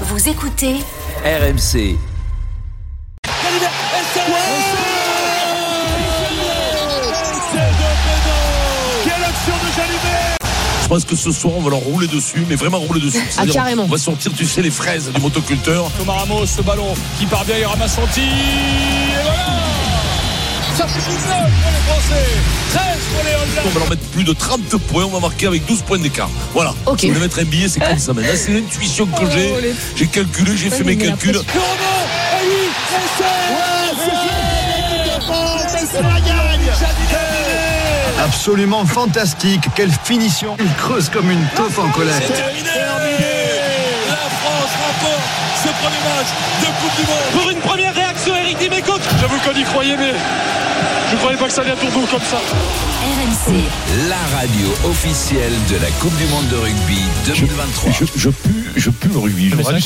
Vous écoutez RMC. Je pense que ce soir, on va leur rouler dessus, mais vraiment rouler dessus. C'est-à-dire, carrément. On va sortir, tu sais, les fraises du motoculteur. Thomas Ramos, ce ballon qui part bien, il ramasse. Et voilà Ça fait 19 pour les Français, 13 pour les On Hollandais. va leur mettre plus de 30 points, on va marquer avec 12 points d'écart. Voilà. Ok. Si vous voulez mettre un billet, c'est comme ça. Mais là, c'est l'intuition que j'ai. J'ai calculé, j'ai fait mes calculs. Absolument fantastique, quelle finition Il creuse comme une taupe en colère. C'est terminé ce premier match de Coupe du Monde Pour une première réaction, Eric Dimeco. J'avoue qu'on y croyait, mais je croyais pas que ça allait à tour comme ça. RMC. La radio officielle de la Coupe du Monde de rugby 2023. Je, je pue, je pue le rugby. Je je- je-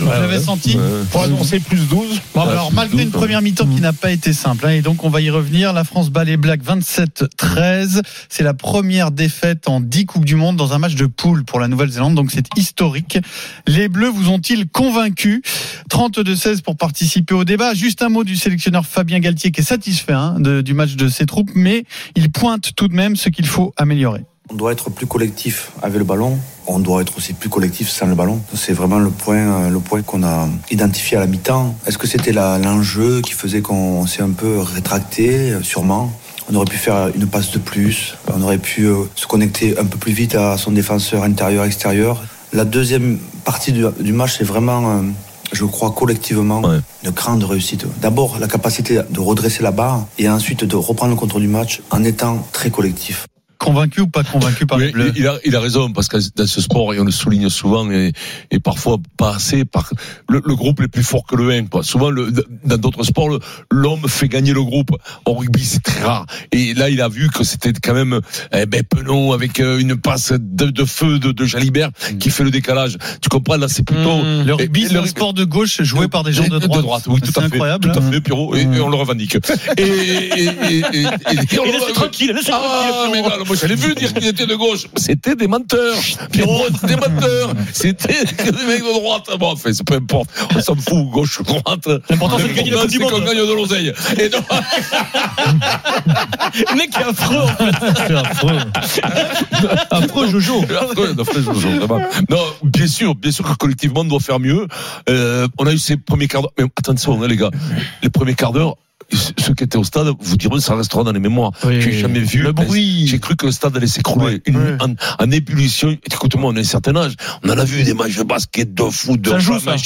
je- j'avais senti. Pour annoncer plus 12. Bon, alors, malgré une première mi-temps qui n'a pas été simple, hein, et donc on va y revenir, la France bat les Blacks 27-13. C'est la première défaite en 10 Coupes du Monde dans un match de poule pour la Nouvelle-Zélande, donc c'est historique. Les Bleus vous ont-ils convaincus? 32-16 pour participer au débat. Juste un mot du sélectionneur Fabien Galtier qui est satisfait hein, de- du match de ses troupes, mais il pointe tout de même ce qu'il faut améliorer. On doit être plus collectif avec le ballon. On doit être aussi plus collectif sans le ballon. C'est vraiment le point, euh, le point qu'on a identifié à la mi-temps. Est-ce que c'était l'enjeu qui faisait qu'on s'est un peu rétracté? Euh, Sûrement. On aurait pu faire une passe de plus. On aurait pu euh, se connecter un peu plus vite à son défenseur intérieur-extérieur. La deuxième partie du, match, c'est vraiment, je crois, collectivement, Ouais. une grande réussite. D'abord, la capacité de redresser la barre et ensuite de reprendre le contrôle du match en étant très collectif. Convaincu ou pas convaincu par Oui, les Bleus il, a, il a raison parce que dans ce sport et on le souligne souvent et, et parfois pas assez par le, le groupe est plus fort que le 1 quoi. Souvent le, dans d'autres sports l'homme fait gagner le groupe. En rugby c'est très rare et là il a vu que c'était quand même eh ben Penon avec euh, une passe de, de feu de, de Jalibert qui fait le décalage. Tu comprends là c'est plutôt Le rugby, et- c'est le un sport de gauche joué par des gens de droite. oui, tout à fait. incroyable. Tout à hein. fait, Pierrot, et, et on le revendique. Et, et, et, et, et- et on le- laissez tranquille, laissez Ah, tranquille, mais Pierrot. voilà, moi j'allais vu dire qu'ils étaient de gauche. C'était des menteurs. Pierrot, c'était des menteurs. C'était des mecs de droite. Bon, enfin, c'est peu importe. On s'en fout, gauche, droite. L'important, c'est de gagner la Coupe du qu'on Monde. gagne de l'oseille. Et donc, Le mec est affreux. en fait. C'est affreux. affreux, Jojo. Vous jure, vraiment. Non, bien sûr, bien sûr que collectivement on doit faire mieux. Euh, on a eu ces premiers quarts d'heure. Mais attention, hein, les gars, les premiers quarts d'heure. Ceux qui étaient au stade vous diront ça restera dans les mémoires. Oui. J'ai jamais vu. Le bruit. J'ai cru que le stade allait s'écrouler. En, en ébullition. Écoute-moi, on a un certain âge. On en a vu des matchs de basket, de foot, de Ça joue, ça.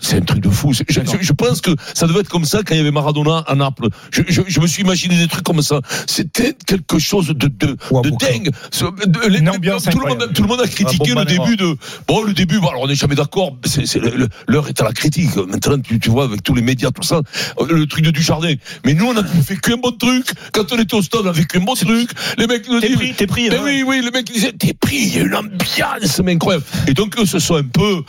C'est un truc de fou. Je, pense que ça devait être comme ça quand il y avait Maradona à Naples. Je, je, je me suis imaginé des trucs comme ça. C'était quelque chose de, de, dingue. Ce- de- les- Une ambiance tout, le monde, incroyable. tout le monde a critiqué Ah, le début de. Bon, le début, bon, alors on n'est jamais d'accord. L'heure est à la critique. Maintenant, tu, tu vois, avec tous les médias, tout ça, euh, le truc de Dujardin. Mais nous, on a fait qu'un bon truc. Quand on était au stade, on a fait qu'un bon truc. Les mecs nous T'es disent. pris, t'es pris. Mais hein. oui, oui, le mec il disait, t'es pris, il y a une ambiance, mais incroyable. Et donc, eux se sont un peu,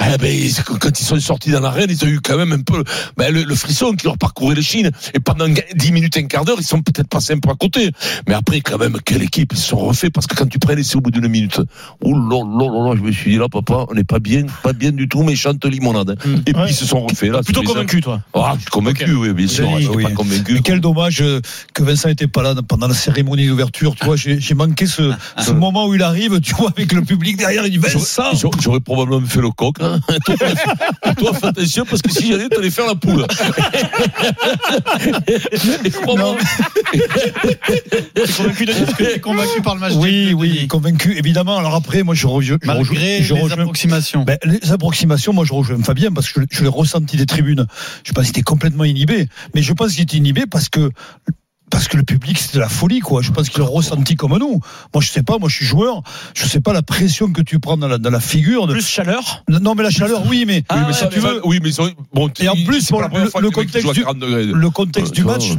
eh ben, quand ils sont sortis dans l'arène, ils ont eu quand même un peu, ben, le, le frisson qui leur parcourait les chines. Et pendant 10 minutes, un quart d'heure, ils sont peut-être passés un peu à côté. Mais après, quand même, quelle équipe, ils se sont refaits, parce que quand tu prends l'essai au bout d'une minute, oh là là là je me suis dit, là, papa, on n'est pas bien, pas bien du tout, mais chante limonade. hein. Et puis, Ouais. ils se sont refaits, là. Plutôt convaincu, toi. Ah, je suis convaincu, oui, bien sûr. Oui, Je suis oui. pas convaincu. Mais quel dommage euh, que Vincent n'était pas là pendant la cérémonie d'ouverture. Tu vois, j'ai manqué ce, ce moment où il arrive, tu vois, avec le public derrière. Il dit Vincent J'aurais- J'aurais probablement fait le coq. Hein. toi, fais attention parce que si j'allais, t'allais faire la poule. Et crois-moi, T'es convaincu, Denis, parce que t'es convaincu par le match Oui, de- oui, convaincu, évidemment. Alors après, moi, je, re- je, je Malgré rejoins- je les rejoins- approximations. Ben, les approximations, moi je rejoins Fabien parce que je, je l'ai ressenti des tribunes. Je pense qu'il était complètement inhibé. Mais je pense qu'il était inhibé parce que parce que le public c'était la folie quoi. Je pense qu'ils l'ont ressenti comme nous. Moi je sais pas, moi je suis joueur, je sais pas la pression que tu prends dans la, dans la figure. De... Plus chaleur. Non mais la chaleur oui mais, Ah, oui, mais ouais, ça, tu veux- oui, mais bon, Et en plus, c'est bon, la le- le contexte à du- 40 degrés. le contexte Ouais, du tu vois, match.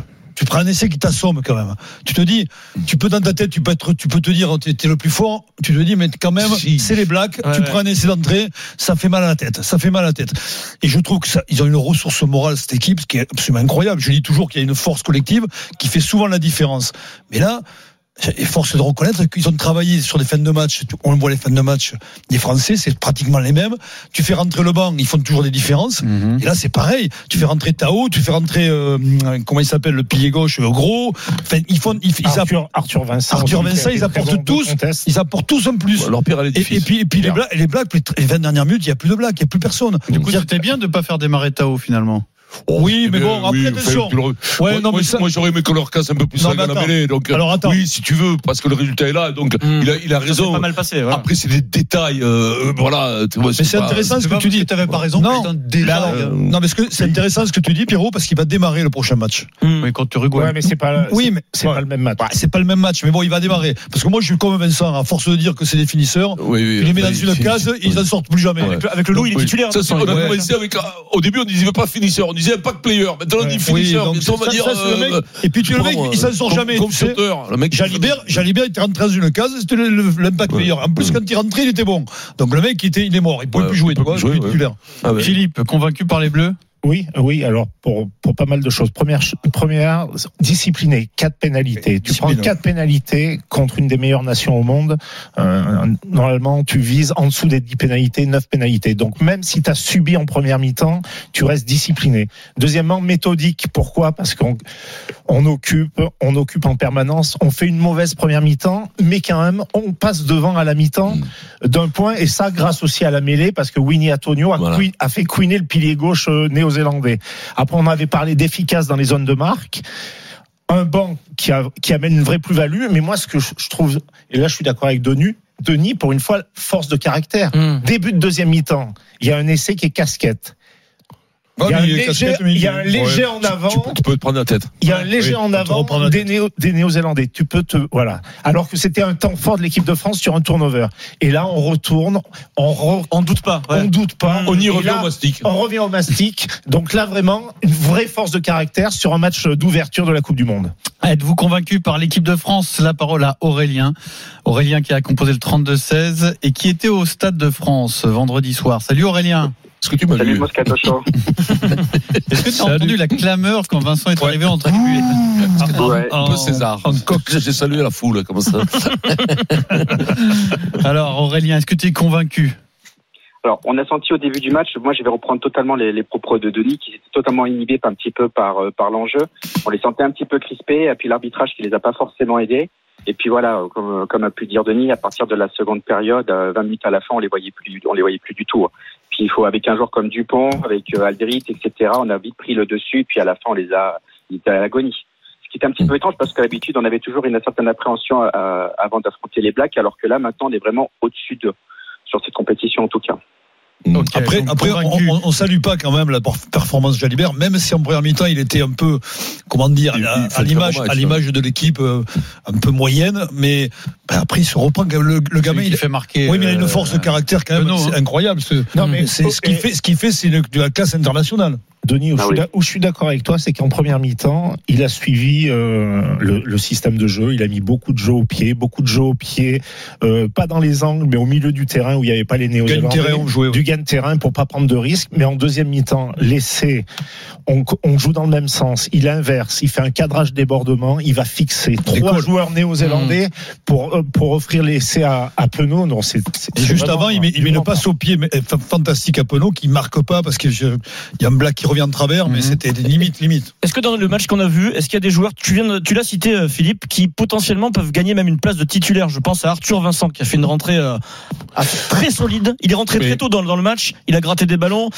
Tu prends un essai qui t'assomme quand même. Tu te dis, tu peux dans ta tête, tu peux être, tu peux te dire, t'es es le plus fort. Tu te dis, mais quand même, Si. c'est les Blacks. Ouais, tu ouais. prends un essai d'entrée, ça fait mal à la tête. Ça fait mal à la tête. Et je trouve que ça, ils ont une ressource morale cette équipe, ce qui est absolument incroyable. Je dis toujours qu'il y a une force collective qui fait souvent la différence. Mais là. Et force de reconnaître qu'ils ont travaillé sur des fins de match. On voit les fins de match des Français, c'est pratiquement les mêmes. Tu fais rentrer le banc, ils font toujours des différences. Mhm. Et là, c'est pareil. Tu fais rentrer Tao, tu fais rentrer euh, comment il s'appelle le pilier gauche, euh, gros. Enfin, ils font, ils, ils Arthur, Arthur Vincent. Arthur Vincent, ils apportent tous, ils apportent tous un plus. Leur pire Et, et puis, et puis les blagues, les blagues, les 20 dernières minutes, il n'y a plus de blagues, il n'y a plus personne. Du coup, c'était bien de ne pas faire démarrer Tao finalement. Oui, mais Eh bon, bien, après, oui, attention. tu Ouais, moi, non, moi, mais ça- moi, j'aurais aimé qu'on leur casse un peu plus mais à la mêlée. Donc, Alors, attends. oui, si tu veux, parce que le résultat est là. Donc, Mm. il a, il a Ça s'est raison. pas mal passé. voilà. Après, c'est des détails. euh, voilà. tu vois, Mais c'est pas- intéressant ce que tu dis. que t'avais pas raison, Non. Mais euh, non, mais ce que c'est intéressant ce que tu dis, Pierrot, parce qu'il va démarrer le prochain match. Oui, contre Uruguay. Ouais, mais c'est pas, Oui, mais- c'est ouais. pas le même match. C'est pas le même match, mais bon, il va démarrer. Parce que moi, je suis comme Vincent, à force de dire que c'est des finisseurs, Oui, oui, tu les mets dans oui, une case, ils en sortent plus jamais. Avec le- loup, il est Oui. titulaire. Euh, au début, on disait pas finisseur, disait impact player. Maintenant, on dit mec. euh, Et puis tu je le mec, il s'en sort jamais. Le mec, Jalibert, Jalibert, il rentré dans une case, c'était l'impact meilleur. En plus, quand il rentrait, il était bon. Donc le mec, il, était, il est mort. Il pouvait Ouais, plus jouer, tu vois. Ah. Philippe, convaincu par les Bleus Oui, oui. Alors pour pour pas mal de choses. Première première discipliné, quatre pénalités. Tu prends quatre pénalités contre une des meilleures nations au monde. euh, normalement, tu vises en dessous des 10 pénalités, 9 pénalités. Donc même si tu as subi en première mi-temps, tu restes discipliné. Deuxièmement, méthodique. Pourquoi? Parce qu'on on occupe, on occupe en permanence. On fait une mauvaise première mi-temps, mais quand même, on passe devant à la mi-temps d'un point. Et ça, grâce aussi à la mêlée, parce que Winnie Antonio a, Voilà. a fait queener le pilier gauche euh, néo-zélandais. Après, on avait parlé d'efficace dans les zones de marque. Un banc qui, a, qui amène une vraie plus-value. Mais moi, ce que je, trouve, et là, je suis d'accord avec Denis, Denis, pour une fois, force de caractère. Hum. Début de deuxième mi-temps, il y a un essai qui est casquette. Il y a un Ouais, mais léger, casquette, mais il y a un léger ouais. en avant. tu peux te prendre la tête. Il y a un léger Oui, en avant des, Néo- des Néo-Zélandais. Tu peux te voilà. Alors que c'était un temps fort de l'équipe de France sur un turnover. Et là, on retourne, on re- On doute pas. ouais. on doute pas. On y revient là, au mastic. On revient au mastic. Donc là, vraiment, une vraie force de caractère sur un match d'ouverture de la Coupe du Monde. Êtes-vous convaincu par l'équipe de France? La parole à Aurélien. Aurélien qui a composé le 32-16 et qui était au Stade de France vendredi soir. Salut Aurélien. Est-ce que tu m'as Salut lu Moscato Show. Est-ce que tu as Salut. entendu la clameur quand Vincent est arrivé en train Ouais. Un peu César. En coq, j'ai salué la foule, comme ça. Alors Aurélien, est-ce que tu es convaincu Alors, on a senti au début du match, moi je vais reprendre totalement les, les propos de Denis, qui étaient totalement inhibés un petit peu par, euh, par l'enjeu. On les sentait un petit peu crispés, et puis l'arbitrage qui les a pas forcément aidés. Et puis voilà, comme, comme a pu dire Denis, à partir de la seconde période, euh, 20 minutes à la fin, on les voyait plus, on les voyait plus du tout. Il faut avec un joueur comme Dupont, avec euh, Alderit, etc. On a vite pris le dessus, puis à la fin on les a, ils étaient à l'agonie. Ce qui était un petit peu étrange parce qu'à l'habitude on avait toujours une certaine appréhension euh, avant d'affronter les Blacks, alors que là maintenant on est vraiment au-dessus d'eux sur cette compétition en tout cas. Ok, Après, après on, on, on salue pas quand même la per- performance de Jalibert, même si en première mi-temps il était un peu, comment dire, Il- à, il l'image, à l'image de l'équipe euh, un peu moyenne, mais ben, après il se reprend. Le, le gamin, il fait marquer. oui, mais il a une euh, force de caractère quand même, c'est hein. incroyable. ce- Non, mais c'est ce qu'il fait, ce qu'il fait, c'est de la classe internationale. Denis, où, Ah je, suis oui. d'ac- où je suis d'accord avec toi, c'est qu'en première mi-temps, il a suivi euh, le, le système de jeu. Il a mis beaucoup de jeux au pied, beaucoup de jeux au pied, euh, pas dans les angles, mais au milieu du terrain où il n'y avait pas les on jouait. Du gain de terrain pour pas prendre de risques. Mais en deuxième mi-temps, l'essai, on, on joue dans le même sens. Il inverse, il fait un cadrage débordement, il va fixer trois cool. joueurs néo-zélandais pour euh, pour offrir l'essai à, à Penaud. Non, c'est c'est- Et c'est juste vraiment avant, il met, il met une passe au pied mais, euh, fantastique à Penaud qui marque pas parce qu'il y a un black qui revient de travers, mais Mhm. c'était des limites, limites. Est-ce que dans le match qu'on a vu, est-ce qu'il y a des joueurs, tu viens, de- tu l'as cité euh, Philippe, qui potentiellement peuvent gagner même une place de titulaire? Je pense à Arthur Vincent qui a fait une rentrée euh, ah, très solide. Il est rentré très tôt dans, dans le match. Il a gratté des ballons.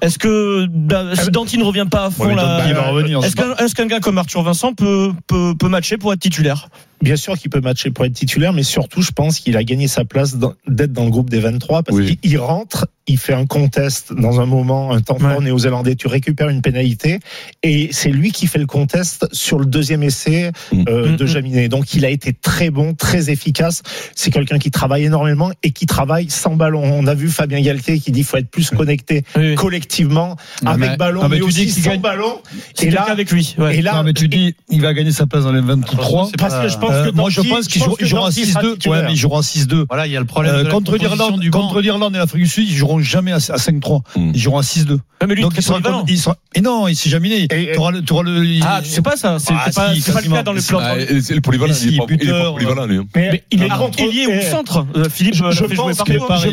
Est-ce que bah, si Danti ne revient pas à fond Ouais, mais là, Danti, il va revenir. est-ce qu'un est-ce qu'un gars comme Arthur Vincent peut, peut, peut matcher pour être titulaire? Bien sûr qu'il peut matcher pour être titulaire, mais surtout, je pense qu'il a gagné sa place d'être dans le groupe des 23 parce Oui. qu'il il rentre, il fait un contest dans un moment, un temps fort Ouais. néo-zélandais, tu récupères une pénalité et c'est lui qui fait le contest sur le deuxième essai Mm. euh, Mm, de mm. Jaminet. Donc il a été très bon, très efficace. C'est quelqu'un qui travaille énormément et qui travaille sans ballon. On a vu Fabien Galtier qui dit qu'il faut être plus connecté Oui. collectivement Non, avec mais- ballon, non, mais mais, tu dis aussi qu'il sans gagne- ballon. C'est Et là, avec lui. ouais. et là, non, mais tu dis, il va gagner sa place dans les 23. C'est parce pas- que je pense pense Euh, que moi, je pense qu'ils joueront que ils joueront en Danti sera 6-2. Ouais, titulaire. mais ils joueront en 6-2. Voilà, il y a le problème Euh, contre l'Irlande, contre l'Irlande et l'Afrique du Sud, ils joueront jamais à, à 5-3. Mm. Ils joueront à 6-2. Ouais, mais lui, Donc il est il sera, polyvalent. il sera, et non, il s'est jamais né. Et- Tu auras le, tu auras le, Ah, tu sais pas ça C'est Ah, pas, si, c'est pas le cas dans les Mais plans. Ah, et c'est le polyvalent, il est pas, il est polyvalent, lui. hein. Mais il est contre- ou eh, centre. Euh, Philippe Je, jouer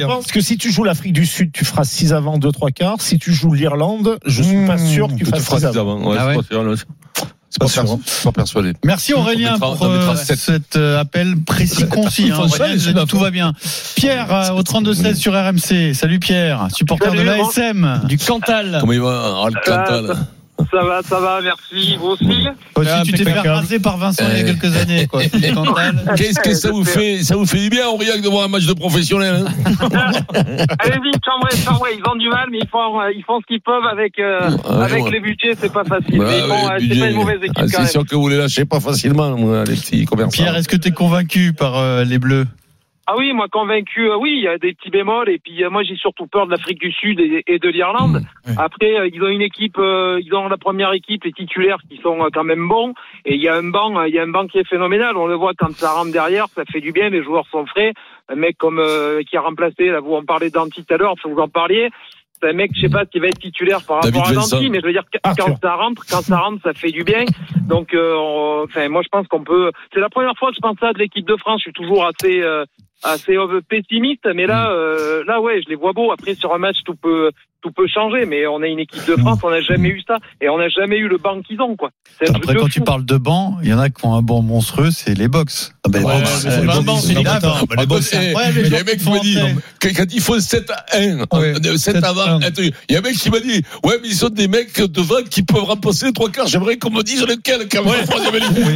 pense que, si tu joues l'Afrique du Sud, tu feras 6 avant, 2, 3 quarts. Si tu joues l'Irlande, je suis pas Mmh, sûr que tu fasses feras 6 six avant. Ah c'est pas perso- pas persuadé. Merci Aurélien mettra- pour euh, cet euh, appel précis, concis. Hein, ça, Aurélien, tout va bien. Pierre euh, au 32-16 sur RMC. Salut Pierre, supporter Salut, de l'ASM. Du Cantal. Comment il va, Al Cantal Ça va, ça va, merci. Vous aussi? Toi aussi, Ah, tu t'es fait raser par Vincent il y a Euh. quelques années. Quoi. Qu'est-ce que ça vous fait Ça vous fait du bien, Aurillac, de voir un match de professionnel hein? Allez-y, chambrez, chambrez. Ils ont du mal, mais ils font, ils font ce qu'ils peuvent avec, euh, avec ouais. les budgets. C'est pas facile. Mais bon, euh, c'est pas une mauvaise équipe Ah, C'est sûr que vous les lâchez pas facilement, moi, les petits commerçants. Pierre, est-ce que tu es convaincu par euh, les Bleus? Ah oui, moi convaincu. euh, oui, il y a des petits bémols. Et puis euh, moi, j'ai surtout peur de l'Afrique du Sud et, et de l'Irlande. Mmh, Après, euh, ils ont une équipe, ils ont la première équipe, les titulaires qui sont quand même bons. Et il y a un banc, il y a un banc qui est phénoménal. On le voit quand ça rentre derrière, ça fait du bien. Les joueurs sont frais. Un mec comme euh, qui a remplacé, là, vous en parlez d'Anti tout à l'heure, vous en parliez. C'est un mec, je sais pas, qui va être titulaire par David rapport à. Danti, mais je veux dire, Arthur. quand ça rentre, quand ça rentre, ça fait du bien. Donc, euh, on- enfin, moi, je pense qu'on peut. C'est la première fois que je pense ça de l'équipe de France. Je suis toujours assez, euh, assez euh, pessimiste, mais là, euh, là, ouais, je les vois beaux. Après, sur un match, tout peut, tout peut changer, mais on a une équipe de France, on n'a jamais eu ça, et on n'a jamais eu le banc qu'ils ont, quoi. Après, de quand fou. tu parles de banc, il y en a qui ont un banc monstrueux, c'est les box. Ah ben, Ouais, bon, mais c'est- c'est les box, c'est les box, Ouais, mais il y a genre, un mec ils qui font m'a dit, quand ils font 7 à 1, Ouais, 7 7 avant, à un. attends, il y a un mec qui m'a dit, ouais, mais ils sont des mecs devant qui peuvent remplacer les trois quarts. J'aimerais qu'on me dise lequel, quand même.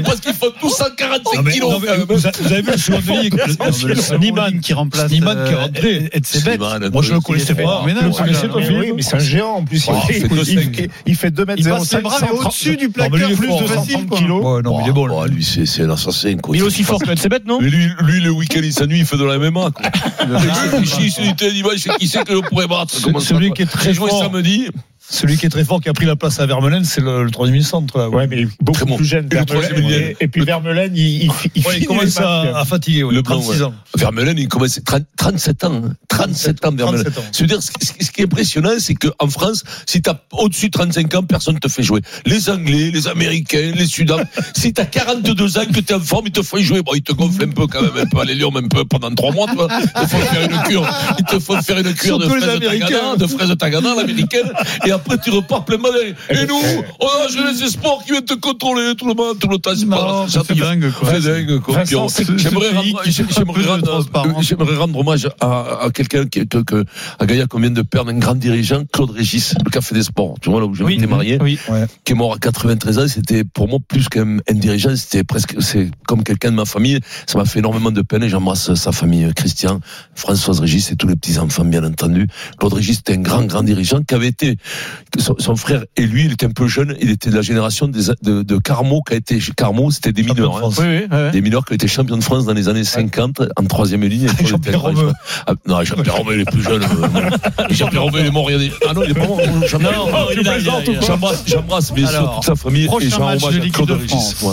Parce qu'ils font tous 145 Non, mais- kilos. même. vous, avez, vu le second Niman qui remplace Slimane qui est euh, rentré. bêtes. Slimane, Moi, je le il connaissais est pas. Mais Philippe oui, mais c'est un géant en plus. Il, il fait fait, deux il, cinq. fait, il fait 2 mètres Il 05, passe ses bras au-dessus du Non, placard, il est plus fort, de hein. facile. 130 quoi. kilos. Non, mais il est bon. Lui. c'est c'est un assassin. Il est aussi fort que c'est bête, non Mais lui, le week-end, il s'ennuie, il fait de la MMA, c'est dimanche, c'est qui c'est que je pourrais battre? Ça, Celui qui est très fort. samedi. Celui qui est très fort, qui a pris la place à Vermeulen, c'est le, le troisième centre. Là, Ouais, mais beaucoup bon. plus jeune. Et puis Vermeulen, il, il, il, Ouais, il finit commence à, à fatiguer. Ouais, Le blanc, 36 ouais. ans. Vermeulen, il commence 30 37 ans. hein. 37 ans, Vermeulen. 37 ans. C'est-à-dire, ce qui ce qui est impressionnant, c'est qu'en France, si t'as au-dessus de 35 ans, personne ne te fait jouer. Les Anglais, les Américains, les Sudans. si t'as 42 ans, que t'es en forme, ils te font jouer. Bon, ils te gonflent un peu quand même, un peu à l'hélium, un peu pendant 3 mois, tu vois. Ils te font faire une cure. Ils te font faire une cure de Surtout fraises Américains. de fraises tagada, l'américaine. Et après, tu repars plein malin. Et nous, on a jeunesse sport qui vient te contrôler tout le monde, tout le temps. C'est pas ça fait dingue, quoi. C'est dingue, quoi. C'est- J'aimerais rendre, hommage à, à quelqu'un qui est, que, à Gaïa qu'on vient de perdre, un grand dirigeant, Claude Régis, le Café des Sports. Tu vois, là où j'ai été marié. Oui. Qui est mort à 93 ans. C'était, pour moi, plus qu'un un dirigeant, c'était presque, c'est comme quelqu'un de ma famille. Ça m'a fait énormément de peine et j'embrasse sa famille, Christian, Françoise Régis et tous les petits enfants, bien entendu. Claude Régis était un grand, grand dirigeant qui avait été, son, son frère et lui, il était un peu jeune, il était de la génération des, de, de Carmo, qui a été, Carmo, c'était des Champion de mineurs. hein. Oui, oui, ouais. Des mineurs qui ont été champions de France dans les années 50 en troisième ligne. Et Jean-Pierre Romeu. Ah, non, Jean-Pierre Romeu, il est plus jeune. euh. Jean-Pierre Romeu, il est mort des... Ah non, il est pas mort. Jean-Pierre. J'embrasse, j'embrasse bien sûr toute sa famille et je rends match hommage de à l'équipe Claude de Régis.